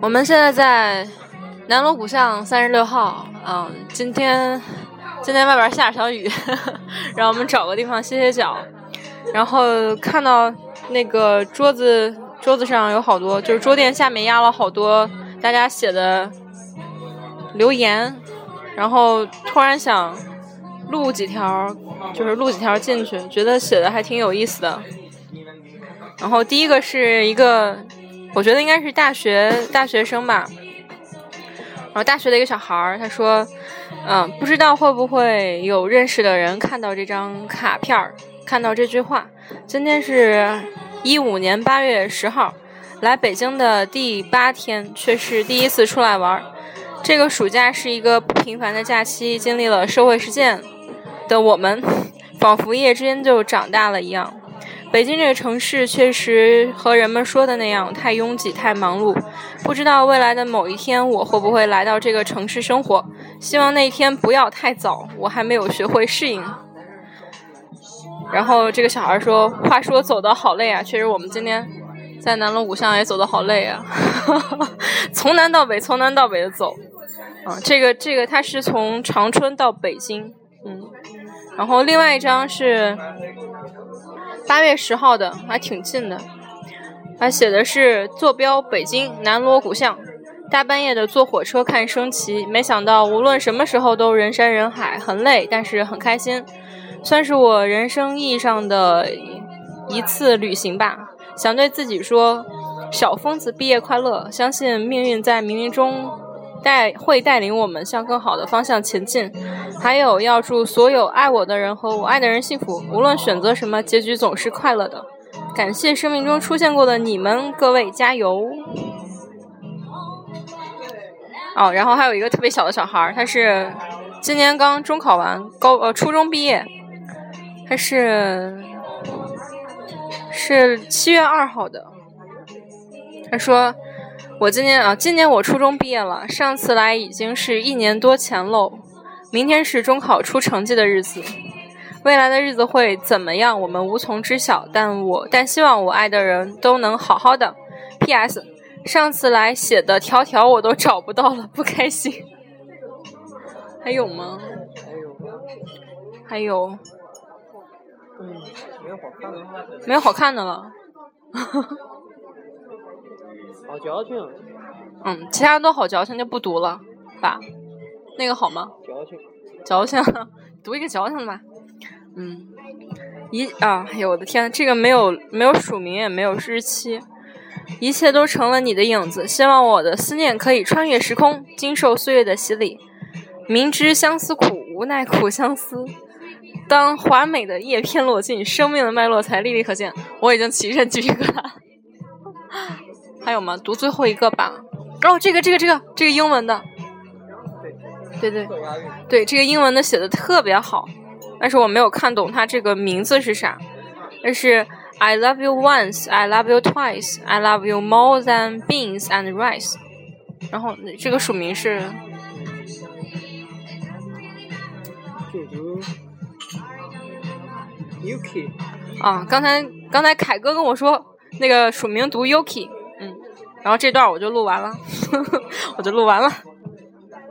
我们现在在南锣鼓巷三十六号，嗯，今天今天外边下小雨，让我们找个地方歇歇脚。然后看到那个桌子桌子上有好多，就是桌垫下面压了好多大家写的留言，然后突然想录几条，就是录几条进去，觉得写的还挺有意思的。然后第一个是一个。我觉得应该是大学大学生吧，然后大学的一个小孩儿，他说：“嗯，不知道会不会有认识的人看到这张卡片，看到这句话。今天是一五年八月十号，来北京的第八天，却是第一次出来玩。这个暑假是一个不平凡的假期，经历了社会实践的我们，仿佛一夜之间就长大了一样。”北京这个城市确实和人们说的那样太拥挤、太忙碌。不知道未来的某一天我会不会来到这个城市生活？希望那一天不要太早，我还没有学会适应。然后这个小孩说：“话说走的好累啊，确实我们今天在南锣鼓巷也走的好累啊，从南到北，从南到北的走。啊，这个这个他是从长春到北京，嗯，然后另外一张是。”八月十号的还挺近的，还写的是坐标北京南锣鼓巷，大半夜的坐火车看升旗，没想到无论什么时候都人山人海，很累，但是很开心，算是我人生意义上的一次旅行吧。想对自己说，小疯子毕业快乐，相信命运在冥冥中。带会带领我们向更好的方向前进，还有要祝所有爱我的人和我爱的人幸福，无论选择什么，结局总是快乐的。感谢生命中出现过的你们，各位加油！哦，然后还有一个特别小的小孩儿，他是今年刚中考完，高呃初中毕业，他是是七月二号的，他说。我今年啊，今年我初中毕业了，上次来已经是一年多前喽。明天是中考出成绩的日子，未来的日子会怎么样，我们无从知晓。但我但希望我爱的人都能好好的。P.S. 上次来写的条条我都找不到了，不开心。还有吗？还有。嗯，没有好看的。没有好看的了。好矫情，嗯，其他都好矫情，就不读了，吧？那个好吗？矫情，矫情，读一个矫情的吧。嗯，一啊，哎呦我的天，这个没有没有署名，也没有日期，一切都成了你的影子。希望我的思念可以穿越时空，经受岁月的洗礼。明知相思苦，无奈苦相思。当华美的叶片落尽，生命的脉络才历历可见。我已经起身举一个了。还有吗？读最后一个吧。哦，这个这个这个这个英文的，对对对，这个英文的写的特别好，但是我没有看懂它这个名字是啥。但是 I love you once, I love you twice, I love you more than beans and rice。然后这个署名是，Yuki。啊，刚才刚才凯哥跟我说那个署名读 Yuki 嗯。然后这段我就录完了，我就录完了。